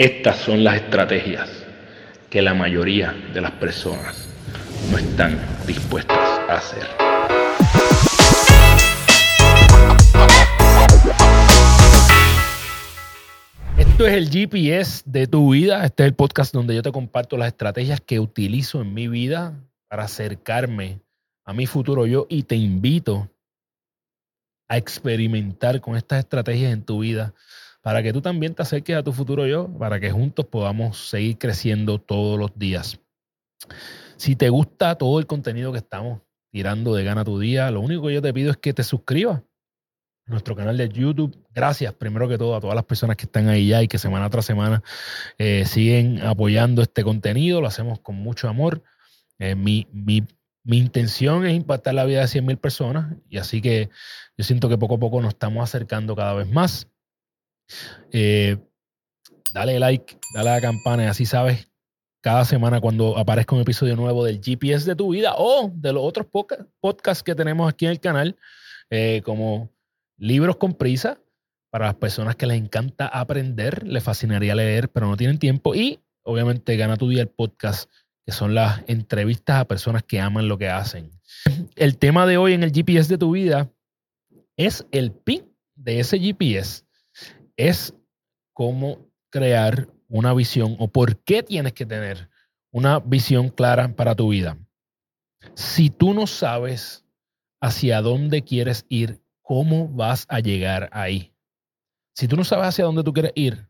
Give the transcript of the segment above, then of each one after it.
Estas son las estrategias que la mayoría de las personas no están dispuestas a hacer. Esto es el GPS de tu vida. Este es el podcast donde yo te comparto las estrategias que utilizo en mi vida para acercarme a mi futuro yo y te invito a experimentar con estas estrategias en tu vida para que tú también te acerques a tu futuro yo, para que juntos podamos seguir creciendo todos los días. Si te gusta todo el contenido que estamos tirando de Gana tu Día, lo único que yo te pido es que te suscribas a nuestro canal de YouTube. Gracias primero que todo a todas las personas que están ahí ya y que semana tras semana eh, siguen apoyando este contenido. Lo hacemos con mucho amor. Eh, mi, mi, mi intención es impactar la vida de 100 mil personas y así que yo siento que poco a poco nos estamos acercando cada vez más. Eh, dale like, dale a la campana y así sabes cada semana cuando aparezca un episodio nuevo del GPS de tu vida o de los otros podcasts que tenemos aquí en el canal, eh, como libros con prisa para las personas que les encanta aprender, les fascinaría leer, pero no tienen tiempo. Y obviamente Gana tu Día el podcast, que son las entrevistas a personas que aman lo que hacen. El tema de hoy en el GPS de tu vida es el PIN de ese GPS es cómo crear una visión o por qué tienes que tener una visión clara para tu vida. Si tú no sabes hacia dónde quieres ir, ¿cómo vas a llegar ahí? Si tú no sabes hacia dónde tú quieres ir,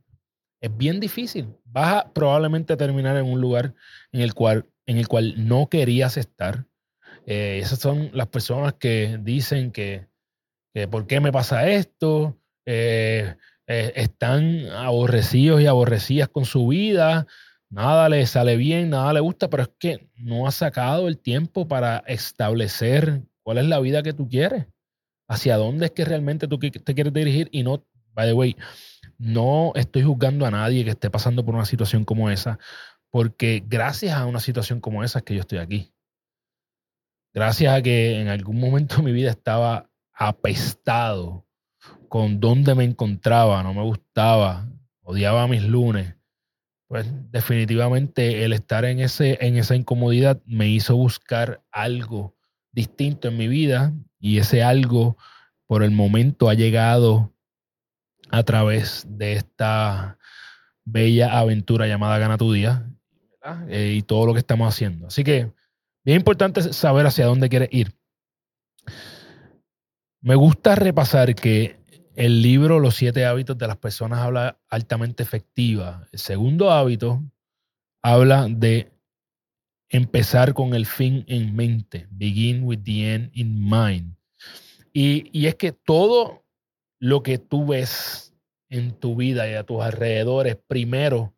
es bien difícil. Vas a probablemente terminar en un lugar en el cual, en el cual no querías estar. Eh, esas son las personas que dicen que, ¿por qué me pasa esto? Eh, eh, están aborrecidos y aborrecidas con su vida, nada les sale bien, nada le gusta, pero es que no has sacado el tiempo para establecer cuál es la vida que tú quieres, hacia dónde es que realmente tú te quieres dirigir y no, by the way, no estoy juzgando a nadie que esté pasando por una situación como esa, porque gracias a una situación como esa es que yo estoy aquí. Gracias a que en algún momento de mi vida estaba apestado con dónde me encontraba, no me gustaba, odiaba mis lunes, pues definitivamente el estar en, ese, en esa incomodidad me hizo buscar algo distinto en mi vida y ese algo por el momento ha llegado a través de esta bella aventura llamada Gana tu Día eh, y todo lo que estamos haciendo. Así que bien importante saber hacia dónde quieres ir. Me gusta repasar que el libro Los siete hábitos de las personas habla altamente efectiva. El segundo hábito habla de empezar con el fin en mente. Begin with the end in mind. Y, y es que todo lo que tú ves en tu vida y a tus alrededores, primero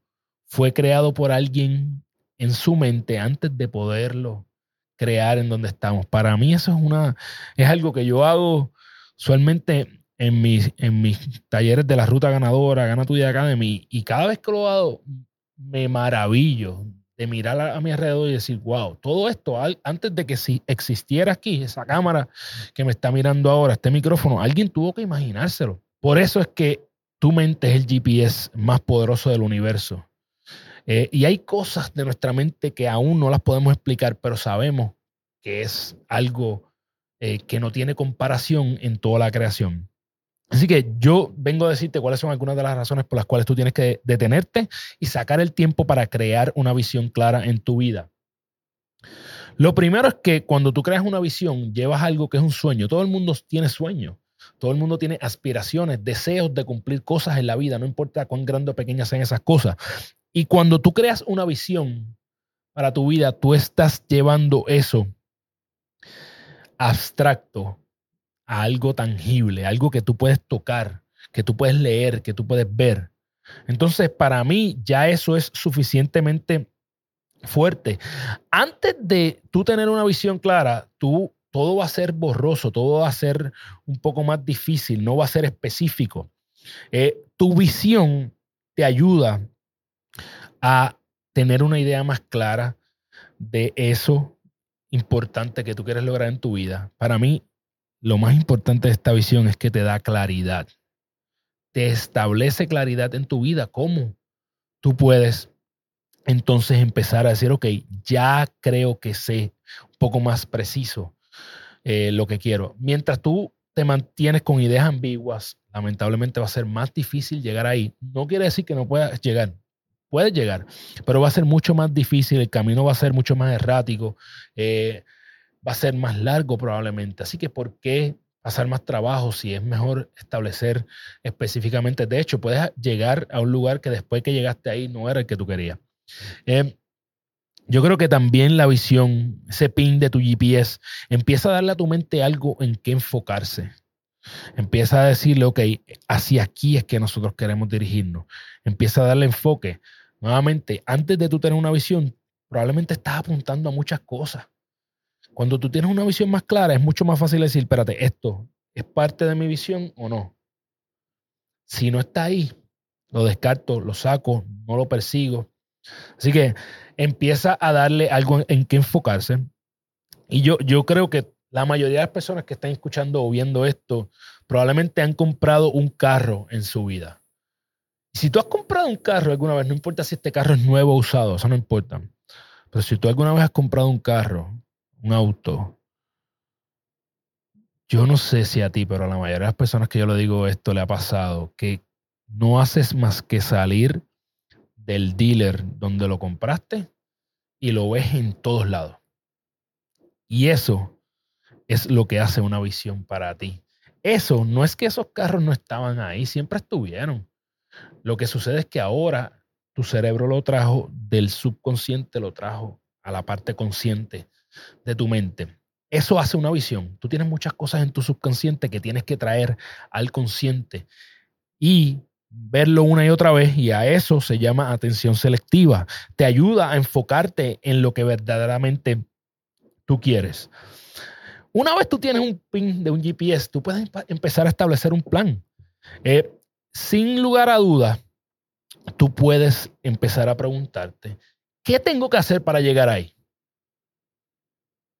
fue creado por alguien en su mente antes de poderlo crear en donde estamos. Para mí eso es una es algo que yo hago usualmente en mis, en mis talleres de la ruta ganadora, Gana tu Día Academy, y cada vez que lo hago, me maravillo de mirar a, mi alrededor y decir, wow, todo esto, antes de que si existiera aquí esa cámara que me está mirando ahora, este micrófono, alguien tuvo que imaginárselo. Por eso es que tu mente es el GPS más poderoso del universo. Eh, y hay cosas de nuestra mente que aún no las podemos explicar, pero sabemos que es algo eh, que no tiene comparación en toda la creación. Así que yo vengo a decirte cuáles son algunas de las razones por las cuales tú tienes que detenerte y sacar el tiempo para crear una visión clara en tu vida. Lo primero es que cuando tú creas una visión, llevas algo que es un sueño. Todo el mundo tiene sueños. Todo el mundo tiene aspiraciones, deseos de cumplir cosas en la vida, no importa cuán grandes o pequeñas sean esas cosas. Y cuando tú creas una visión para tu vida, tú estás llevando eso abstracto algo tangible, algo que tú puedes tocar, que tú puedes leer, que tú puedes ver. Entonces, para mí ya eso es suficientemente fuerte. Antes de tú tener una visión clara, tú todo va a ser borroso, todo va a ser un poco más difícil, no va a ser específico. Eh, tu visión te ayuda a tener una idea más clara de eso importante que tú quieres lograr en tu vida. Para mí, lo más importante de esta visión es que te da claridad. Te establece claridad en tu vida. ¿Cómo? tú puedes entonces empezar a decir, ok, ya creo que sé un poco más preciso eh, lo que quiero. Mientras tú te mantienes con ideas ambiguas, lamentablemente va a ser más difícil llegar ahí. No quiere decir que no puedas llegar. Puedes llegar, pero va a ser mucho más difícil, el camino va a ser mucho más errático, eh, va a ser más largo probablemente. Así que, ¿por qué pasar más trabajo si es mejor establecer específicamente? De hecho, puedes llegar a un lugar que después que llegaste ahí no era el que tú querías. Eh, yo creo que también la visión, ese pin de tu GPS, empieza a darle a tu mente algo en qué enfocarse. Empieza a decirle, ok, hacia aquí es que nosotros queremos dirigirnos. Empieza a darle enfoque. Nuevamente, antes de tú tener una visión, probablemente estás apuntando a muchas cosas. Cuando tú tienes una visión más clara, es mucho más fácil decir, espérate, esto es parte de mi visión o no. Si no está ahí, lo descarto, lo saco, no lo persigo. Así que empieza a darle algo en, qué enfocarse. Y yo, yo creo que la mayoría de las personas que están escuchando o viendo esto probablemente han comprado un carro en su vida. Si tú has comprado un carro alguna vez, no importa si este carro es nuevo o usado, eso no importa. Pero si tú alguna vez has comprado un carro, un auto, yo no sé si a ti, pero a la mayoría de las personas que yo le digo esto le ha pasado, que no haces más que salir del dealer donde lo compraste y lo ves en todos lados. Y eso es lo que hace una visión para ti. Eso no es que esos carros no estaban ahí, siempre estuvieron. Lo que sucede es que ahora tu cerebro lo trajo del subconsciente, lo trajo a la parte consciente de tu mente. Eso hace una visión. Tú tienes muchas cosas en tu subconsciente que tienes que traer al consciente. Y verlo una y otra vez y a eso se llama atención selectiva. Te ayuda a enfocarte en lo que verdaderamente tú quieres. Una vez tú tienes un pin de un GPS, tú puedes empezar a establecer un plan. Eh, sin lugar a dudas, tú puedes empezar a preguntarte, ¿qué tengo que hacer para llegar ahí?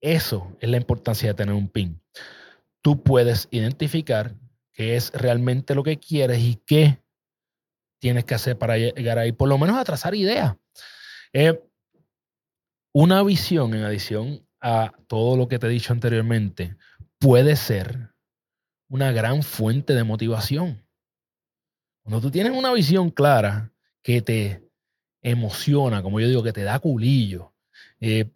Eso es la importancia de tener un pin. Tú puedes identificar qué es realmente lo que quieres y qué tienes que hacer para llegar ahí, por lo menos a trazar ideas. Eh, una visión, en adición a todo lo que te he dicho anteriormente, puede ser una gran fuente de motivación. Cuando tú tienes una visión clara que te emociona, como yo digo, que te da culillo, eh,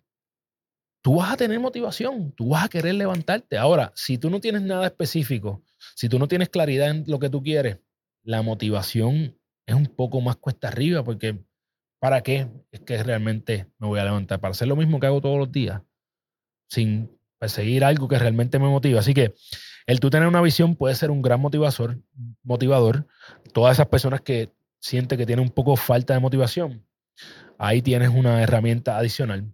tú vas a tener motivación, tú vas a querer levantarte. Ahora, si tú no tienes nada específico, si tú no tienes claridad en lo que tú quieres, la motivación es un poco más cuesta arriba porque ¿para qué es que realmente me voy a levantar? Para hacer lo mismo que hago todos los días, sin perseguir algo que realmente me motiva. Así que el tú tener una visión puede ser un gran motivador, motivador. Todas esas personas que sienten que tienen un poco falta de motivación, ahí tienes una herramienta adicional.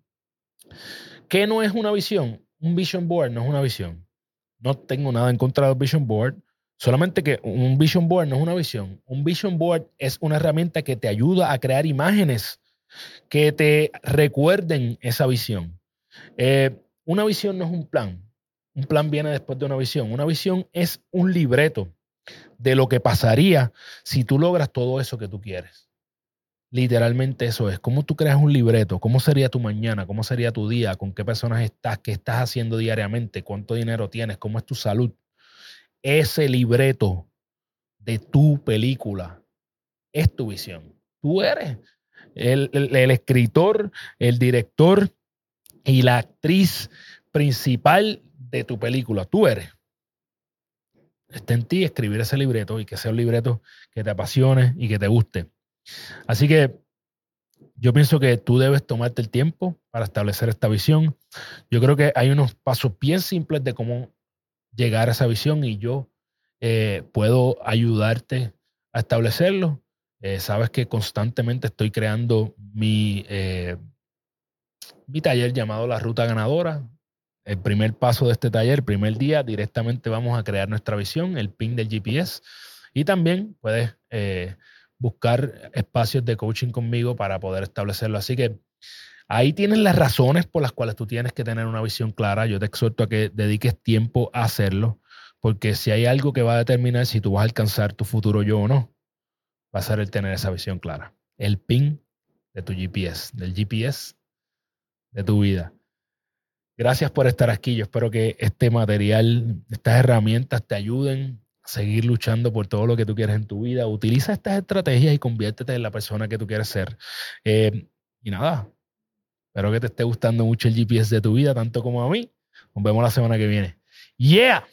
¿Qué no es una visión? Un vision board no es una visión. No tengo nada en contra del vision board. Solamente que un vision board no es una visión. Un vision board es una herramienta que te ayuda a crear imágenes que te recuerden esa visión. Eh, una visión no es un plan. Un plan viene después de una visión. Una visión es un libreto de lo que pasaría si tú logras todo eso que tú quieres. Literalmente eso es. ¿Cómo tú creas un libreto? ¿Cómo sería tu mañana? ¿Cómo sería tu día? ¿Con qué personas estás? ¿Qué estás haciendo diariamente? ¿Cuánto dinero tienes? ¿Cómo es tu salud? ese libreto de tu película es tu visión. Tú eres el, escritor, el director y la actriz principal de tu película. Tú eres. Está en ti escribir ese libreto y que sea un libreto que te apasione y que te guste. Así que yo pienso que tú debes tomarte el tiempo para establecer esta visión. Yo creo que hay unos pasos bien simples de cómo llegar a esa visión y yo eh, puedo ayudarte a establecerlo. Eh, sabes que constantemente estoy creando mi, eh, mi taller llamado La Ruta Ganadora. El primer paso de este taller, primer día, directamente vamos a crear nuestra visión, el pin del GPS. Y también puedes buscar espacios de coaching conmigo para poder establecerlo. Así que ahí tienes las razones por las cuales tú tienes que tener una visión clara. Yo te exhorto a que dediques tiempo a hacerlo. Porque si hay algo que va a determinar si tú vas a alcanzar tu futuro yo o no, va a ser el tener esa visión clara. el pin de tu GPS, del GPS de tu vida. Gracias por estar aquí. Yo espero que este material, estas herramientas te ayuden a seguir luchando por todo lo que tú quieres en tu vida. Utiliza estas estrategias y conviértete en la persona que tú quieres ser. Eh, y nada, espero que te esté gustando mucho el GPS de tu vida, tanto como a mí. Nos vemos la semana que viene. Yeah!